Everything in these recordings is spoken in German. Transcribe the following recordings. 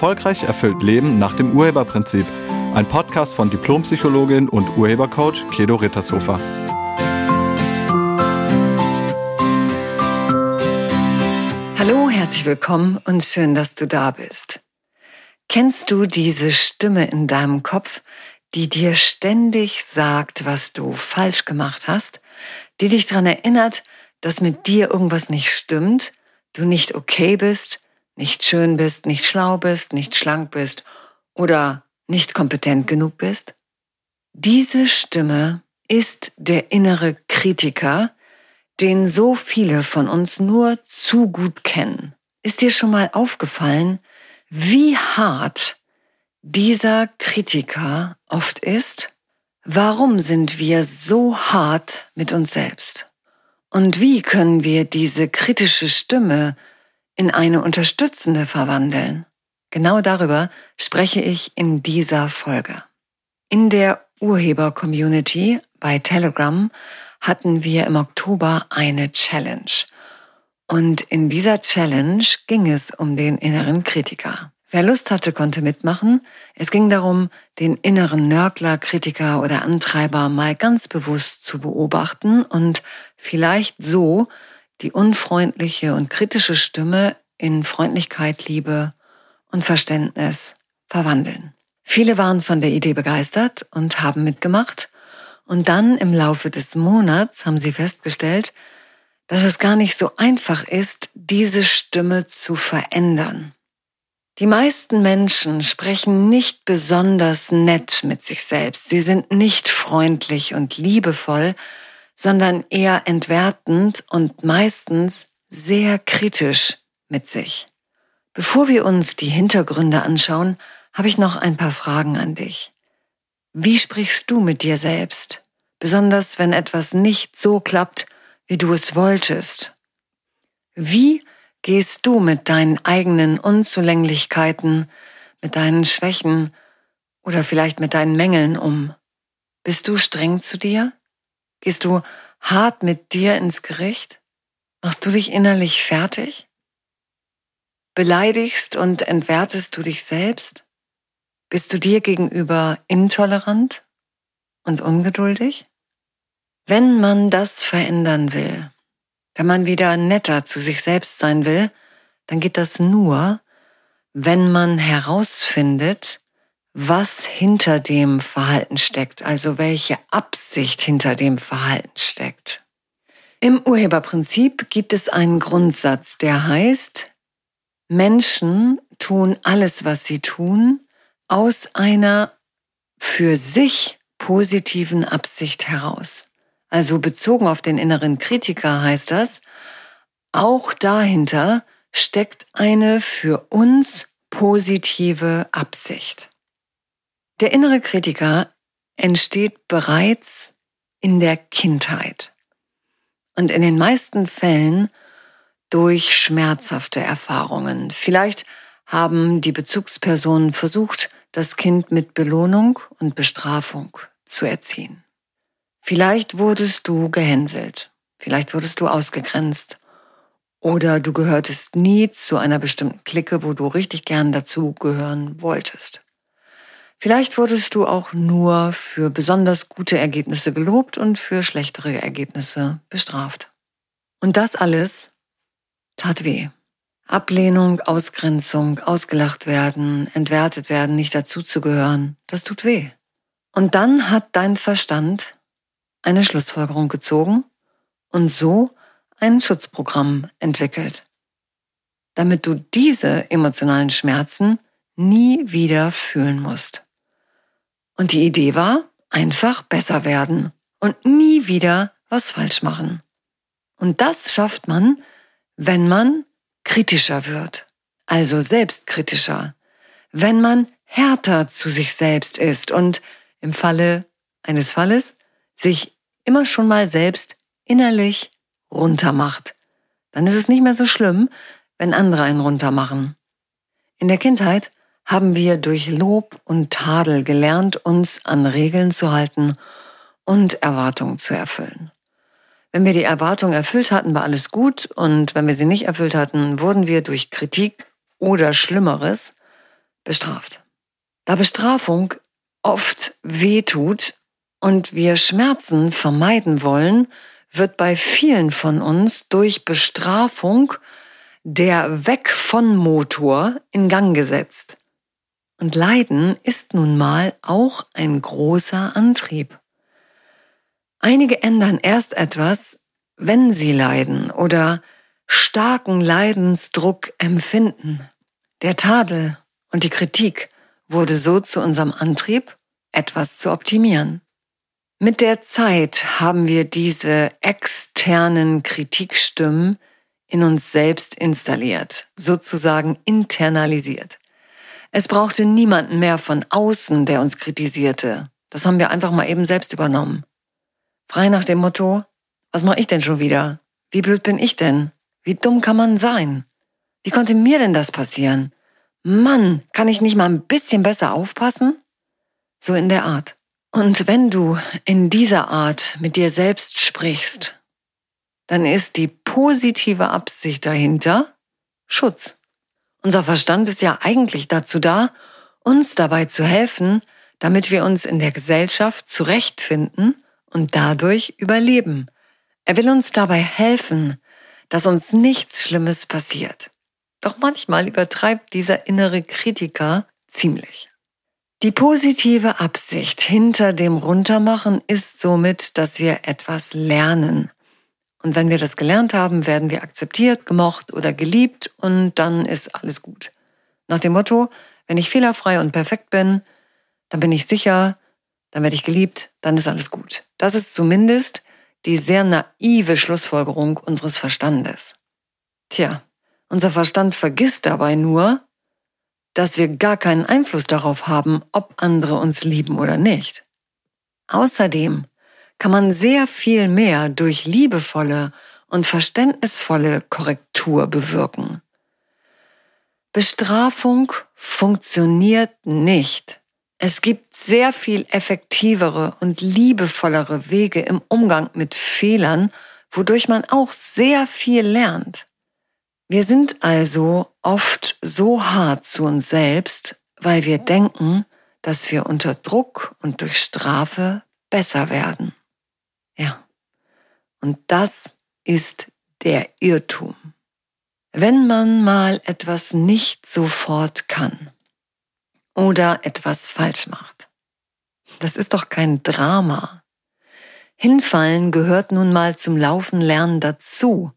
Erfolgreich erfüllt Leben nach dem Urheberprinzip. Ein Podcast von Diplompsychologin und Urhebercoach Kedo Rittershofer. Hallo, herzlich willkommen und schön, dass du da bist. Kennst du diese Stimme in deinem Kopf, die dir ständig sagt, was du falsch gemacht hast, die dich daran erinnert, dass mit dir irgendwas nicht stimmt, du nicht okay bist, nicht schön bist, nicht schlau bist, nicht schlank bist oder nicht kompetent genug bist? Diese Stimme ist der innere Kritiker, den so viele von uns nur zu gut kennen. Ist dir schon mal aufgefallen, wie hart dieser Kritiker oft ist? Warum sind wir so hart mit uns selbst? Und wie können wir diese kritische Stimme in eine unterstützende verwandeln? Genau darüber spreche ich in dieser Folge. In der Urheber-Community bei Telegram hatten wir im Oktober eine Challenge. Und in dieser Challenge ging es um den inneren Kritiker. Wer Lust hatte, konnte mitmachen. Es ging darum, den inneren Nörgler, Kritiker oder Antreiber mal ganz bewusst zu beobachten und vielleicht so die unfreundliche und kritische Stimme in Freundlichkeit, Liebe und Verständnis verwandeln. Viele waren von der Idee begeistert und haben mitgemacht. Und dann im Laufe des Monats haben sie festgestellt, dass es gar nicht so einfach ist, diese Stimme zu verändern. Die meisten Menschen sprechen nicht besonders nett mit sich selbst. Sie sind nicht freundlich und liebevoll, sondern eher entwertend und meistens sehr kritisch mit sich. Bevor wir uns die Hintergründe anschauen, habe ich noch ein paar Fragen an dich. Wie sprichst du mit dir selbst? Besonders wenn etwas nicht so klappt, wie du es wolltest. Wie gehst du mit deinen eigenen Unzulänglichkeiten, mit deinen Schwächen oder vielleicht mit deinen Mängeln um? Bist du streng zu dir? Gehst du hart mit dir ins Gericht? Machst du dich innerlich fertig? Beleidigst und entwertest du dich selbst? Bist du dir gegenüber intolerant und ungeduldig? Wenn man das verändern will, wenn man wieder netter zu sich selbst sein will, dann geht das nur, wenn man herausfindet, was hinter dem Verhalten steckt, also welche Absicht hinter dem Verhalten steckt. Im Urheberprinzip gibt es einen Grundsatz, der heißt, Menschen tun alles, was sie tun, aus einer für sich positiven Absicht heraus also bezogen auf den inneren Kritiker heißt das, auch dahinter steckt eine für uns positive Absicht. Der innere Kritiker entsteht bereits in der Kindheit und in den meisten Fällen durch schmerzhafte Erfahrungen. Vielleicht haben die Bezugspersonen versucht, das Kind mit Belohnung und Bestrafung zu erziehen. Vielleicht wurdest du gehänselt, vielleicht wurdest du ausgegrenzt oder du gehörtest nie zu einer bestimmten Clique, wo du richtig gern dazugehören wolltest. Vielleicht wurdest du auch nur für besonders gute Ergebnisse gelobt und für schlechtere Ergebnisse bestraft. Und das alles tat weh. Ablehnung, Ausgrenzung, ausgelacht werden, entwertet werden, nicht dazuzugehören, das tut weh. Und dann hat dein Verstand eine Schlussfolgerung gezogen und so ein Schutzprogramm entwickelt, damit du diese emotionalen Schmerzen nie wieder fühlen musst. Und die Idee war, einfach besser werden und nie wieder was falsch machen. Und das schafft man, wenn man kritischer wird, also selbstkritischer, wenn man härter zu sich selbst ist und im Falle eines Falles sich immer schon mal selbst innerlich runtermacht. Dann ist es nicht mehr so schlimm, wenn andere einen runtermachen. In der Kindheit haben wir durch Lob und Tadel gelernt, uns an Regeln zu halten und Erwartungen zu erfüllen. Wenn wir die Erwartungen erfüllt hatten, war alles gut und wenn wir sie nicht erfüllt hatten, wurden wir durch Kritik oder Schlimmeres bestraft. Da Bestrafung oft wehtut und wir Schmerzen vermeiden wollen, wird bei vielen von uns durch Bestrafung der Weg von Motor in Gang gesetzt. Und Leiden ist nun mal auch ein großer Antrieb. Einige ändern erst etwas, wenn sie leiden oder starken Leidensdruck empfinden. Der Tadel und die Kritik wurde so zu unserem Antrieb, etwas zu optimieren. Mit der Zeit haben wir diese externen Kritikstimmen in uns selbst installiert, sozusagen internalisiert. Es brauchte niemanden mehr von außen, der uns kritisierte. Das haben wir einfach mal eben selbst übernommen. Frei nach dem Motto, was mache ich denn schon wieder? Wie blöd bin ich denn? Wie dumm kann man sein? Wie konnte mir denn das passieren? Mann, kann ich nicht mal ein bisschen besser aufpassen? So in der Art. Und wenn du in dieser Art mit dir selbst sprichst, dann ist die positive Absicht dahinter Schutz. Unser Verstand ist ja eigentlich dazu da, uns dabei zu helfen, damit wir uns in der Gesellschaft zurechtfinden und dadurch überleben. Er will uns dabei helfen, dass uns nichts Schlimmes passiert. Doch manchmal übertreibt dieser innere Kritiker ziemlich. Die positive Absicht hinter dem Runtermachen ist somit, dass wir etwas lernen. Und wenn wir das gelernt haben, werden wir akzeptiert, gemocht oder geliebt und dann ist alles gut. Nach dem Motto, wenn ich fehlerfrei und perfekt bin, dann bin ich sicher, dann werde ich geliebt, dann ist alles gut. Das ist zumindest die sehr naive Schlussfolgerung unseres Verstandes. Tja, unser Verstand vergisst dabei nur, dass wir gar keinen Einfluss darauf haben, ob andere uns lieben oder nicht. Außerdem kann man sehr viel mehr durch liebevolle und verständnisvolle Korrektur bewirken. Bestrafung funktioniert nicht. Es gibt sehr viel effektivere und liebevollere Wege im Umgang mit Fehlern, wodurch man auch sehr viel lernt. Wir sind also oft so hart zu uns selbst, weil wir denken, dass wir unter Druck und durch Strafe besser werden. Ja. Und das ist der Irrtum. Wenn man mal etwas nicht sofort kann oder etwas falsch macht, das ist doch kein Drama. Hinfallen gehört nun mal zum Laufen lernen dazu.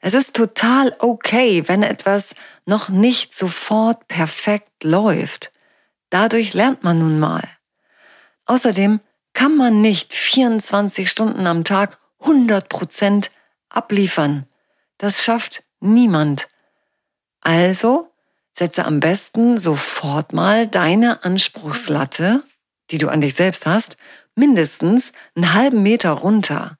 Es ist total okay, wenn etwas noch nicht sofort perfekt läuft. Dadurch lernt man nun mal. Außerdem kann man nicht 24 Stunden am Tag 100 Prozent abliefern. Das schafft niemand. Also setze am besten sofort mal deine Anspruchslatte, die du an dich selbst hast, mindestens einen halben Meter runter.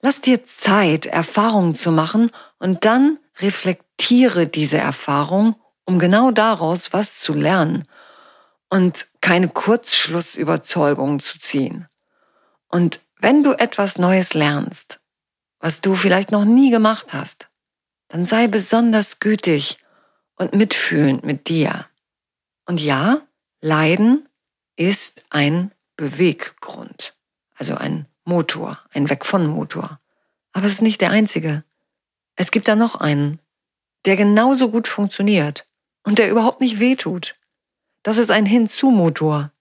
Lass dir Zeit, Erfahrungen zu machen und dann reflektiere diese Erfahrung, um genau daraus was zu lernen und keine Kurzschlussüberzeugungen zu ziehen. Und wenn du etwas Neues lernst, was du vielleicht noch nie gemacht hast, dann sei besonders gütig und mitfühlend mit dir. Und ja, Leiden ist ein Beweggrund, also ein Motor, ein Weg von Motor. Aber es ist nicht der einzige. Es gibt da noch einen, der genauso gut funktioniert und der überhaupt nicht wehtut. Das ist ein Hinzu-Motor.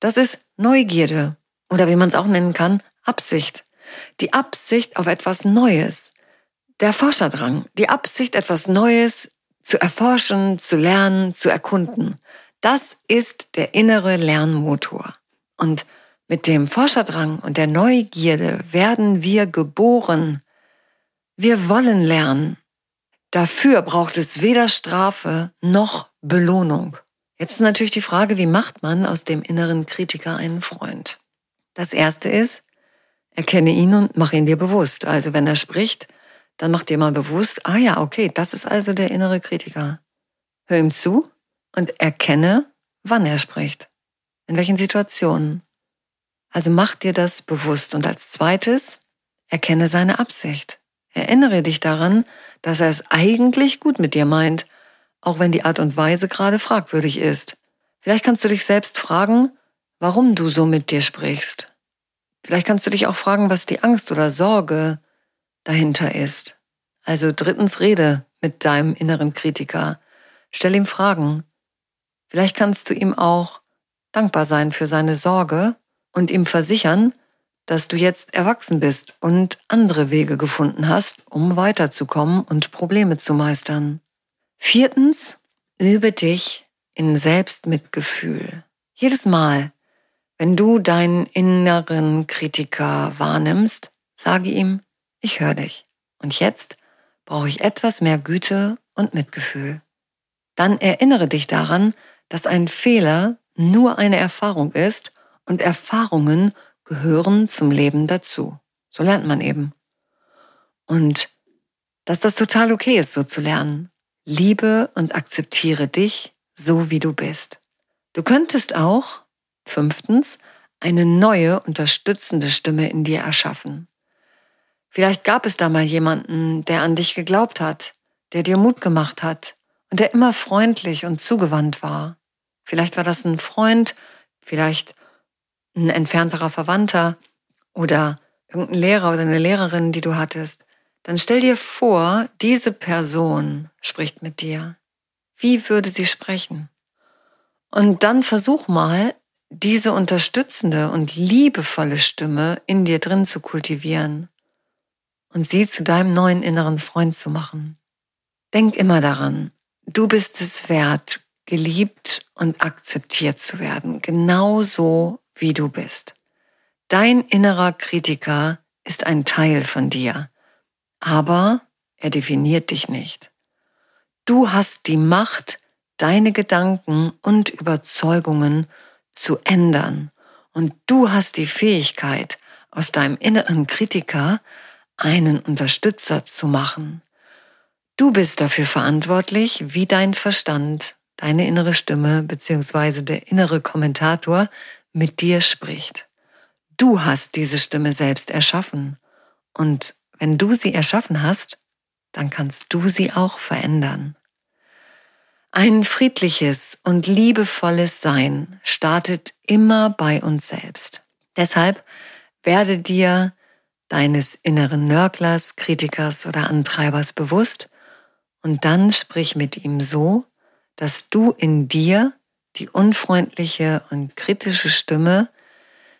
Das ist Neugierde oder wie man es auch nennen kann, Absicht. Die Absicht auf etwas Neues. Der Forscherdrang, die Absicht, etwas Neues zu erforschen, zu lernen, zu erkunden. Das ist der innere Lernmotor. Und mit dem Forscherdrang und der Neugierde werden wir geboren. Wir wollen lernen. Dafür braucht es weder Strafe noch Belohnung. Jetzt ist natürlich die Frage, wie macht man aus dem inneren Kritiker einen Freund? Das erste ist, erkenne ihn und mach ihn dir bewusst. Also wenn er spricht, dann mach dir mal bewusst, ah ja, okay, das ist also der innere Kritiker. Hör ihm zu und erkenne, wann er spricht. In welchen Situationen. Also mach dir das bewusst. Und als zweites, erkenne seine Absicht. Erinnere dich daran, dass er es eigentlich gut mit dir meint, auch wenn die Art und Weise gerade fragwürdig ist. Vielleicht kannst du dich selbst fragen, warum du so mit dir sprichst. Vielleicht kannst du dich auch fragen, was die Angst oder Sorge dahinter ist. Also drittens rede mit deinem inneren Kritiker. Stell ihm Fragen. Vielleicht kannst du ihm auch dankbar sein für seine Sorge und ihm versichern, dass du jetzt erwachsen bist und andere Wege gefunden hast, um weiterzukommen und Probleme zu meistern. Viertens, übe dich in Selbstmitgefühl. Jedes Mal, wenn du deinen inneren Kritiker wahrnimmst, sage ihm, ich höre dich. Und jetzt brauche ich etwas mehr Güte und Mitgefühl. Dann erinnere dich daran, dass ein Fehler nur eine Erfahrung ist und Erfahrungen gehören zum Leben dazu. So lernt man eben. Und dass das total okay ist, so zu lernen. Liebe und akzeptiere dich so wie du bist. Du könntest auch, fünftens, eine neue, unterstützende Stimme in dir erschaffen. Vielleicht gab es da mal jemanden, der an dich geglaubt hat, der dir Mut gemacht hat und der immer freundlich und zugewandt war. Vielleicht war das ein Freund, vielleicht ein entfernterer Verwandter oder irgendein Lehrer oder eine Lehrerin, die du hattest. Dann stell dir vor, diese Person spricht mit dir. Wie würde sie sprechen? Und dann versuch mal, diese unterstützende und liebevolle Stimme in dir drin zu kultivieren und sie zu deinem neuen inneren Freund zu machen. Denk immer daran, du bist es wert, geliebt und akzeptiert zu werden, genauso wie du bist. Dein innerer Kritiker ist ein Teil von dir, aber er definiert dich nicht. Du hast die Macht, deine Gedanken und Überzeugungen zu ändern. Und du hast die Fähigkeit, aus deinem inneren Kritiker einen Unterstützer zu machen. Du bist dafür verantwortlich, wie dein Verstand, deine innere Stimme bzw. der innere Kommentator mit dir spricht. Du hast diese Stimme selbst erschaffen. Und wenn du sie erschaffen hast, dann kannst du sie auch verändern. Ein friedliches und liebevolles Sein startet immer bei uns selbst. Deshalb werde dir deines inneren Nörglers, Kritikers oder Antreibers bewusst und dann sprich mit ihm so, dass du in dir die unfreundliche und kritische Stimme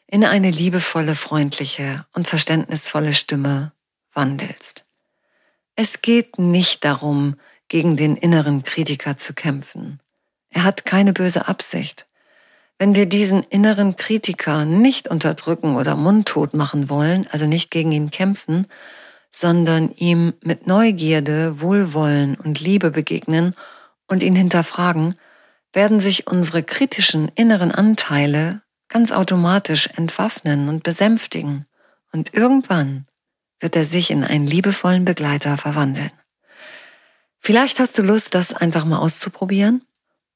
in eine liebevolle, freundliche und verständnisvolle Stimme wandelst. Es geht nicht darum, gegen den inneren Kritiker zu kämpfen. Er hat keine böse Absicht. Wenn wir diesen inneren Kritiker nicht unterdrücken oder mundtot machen wollen, also nicht gegen ihn kämpfen, sondern ihm mit Neugierde, Wohlwollen und Liebe begegnen und ihn hinterfragen, werden sich unsere kritischen inneren Anteile ganz automatisch entwaffnen und besänftigen. Und irgendwann wird er sich in einen liebevollen Begleiter verwandeln. Vielleicht hast du Lust, das einfach mal auszuprobieren.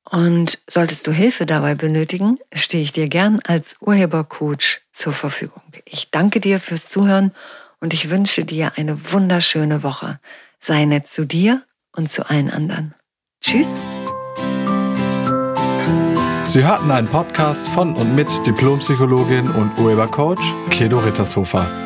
Und solltest du Hilfe dabei benötigen, stehe ich dir gern als Urhebercoach zur Verfügung. Ich danke dir fürs Zuhören und ich wünsche dir eine wunderschöne Woche. Sei nett zu dir und zu allen anderen. Tschüss. Sie hörten einen Podcast von und mit Diplompsychologin und Urhebercoach Kedo Rittershofer.